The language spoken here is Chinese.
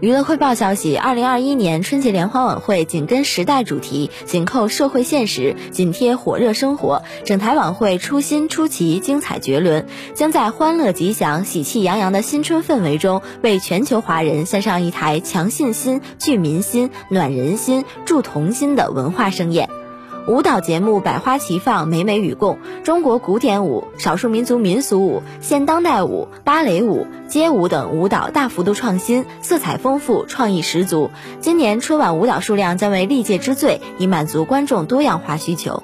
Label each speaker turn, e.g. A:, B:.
A: 娱乐汇报消息：二零二一年春节联欢晚会紧跟时代主题，紧扣社会现实，紧贴火热生活。整台晚会出新出奇，精彩绝伦，将在欢乐吉祥、喜气洋洋的新春氛围中，为全球华人献上一台强信心、聚民心、暖人心、助同心的文化盛宴。舞蹈节目百花齐放，美美与共。中国古典舞、少数民族民俗舞、现当代舞、芭蕾舞、街舞等舞蹈大幅度创新，色彩丰富，创意十足。今年春晚舞蹈数量将为历届之最，以满足观众多样化需求。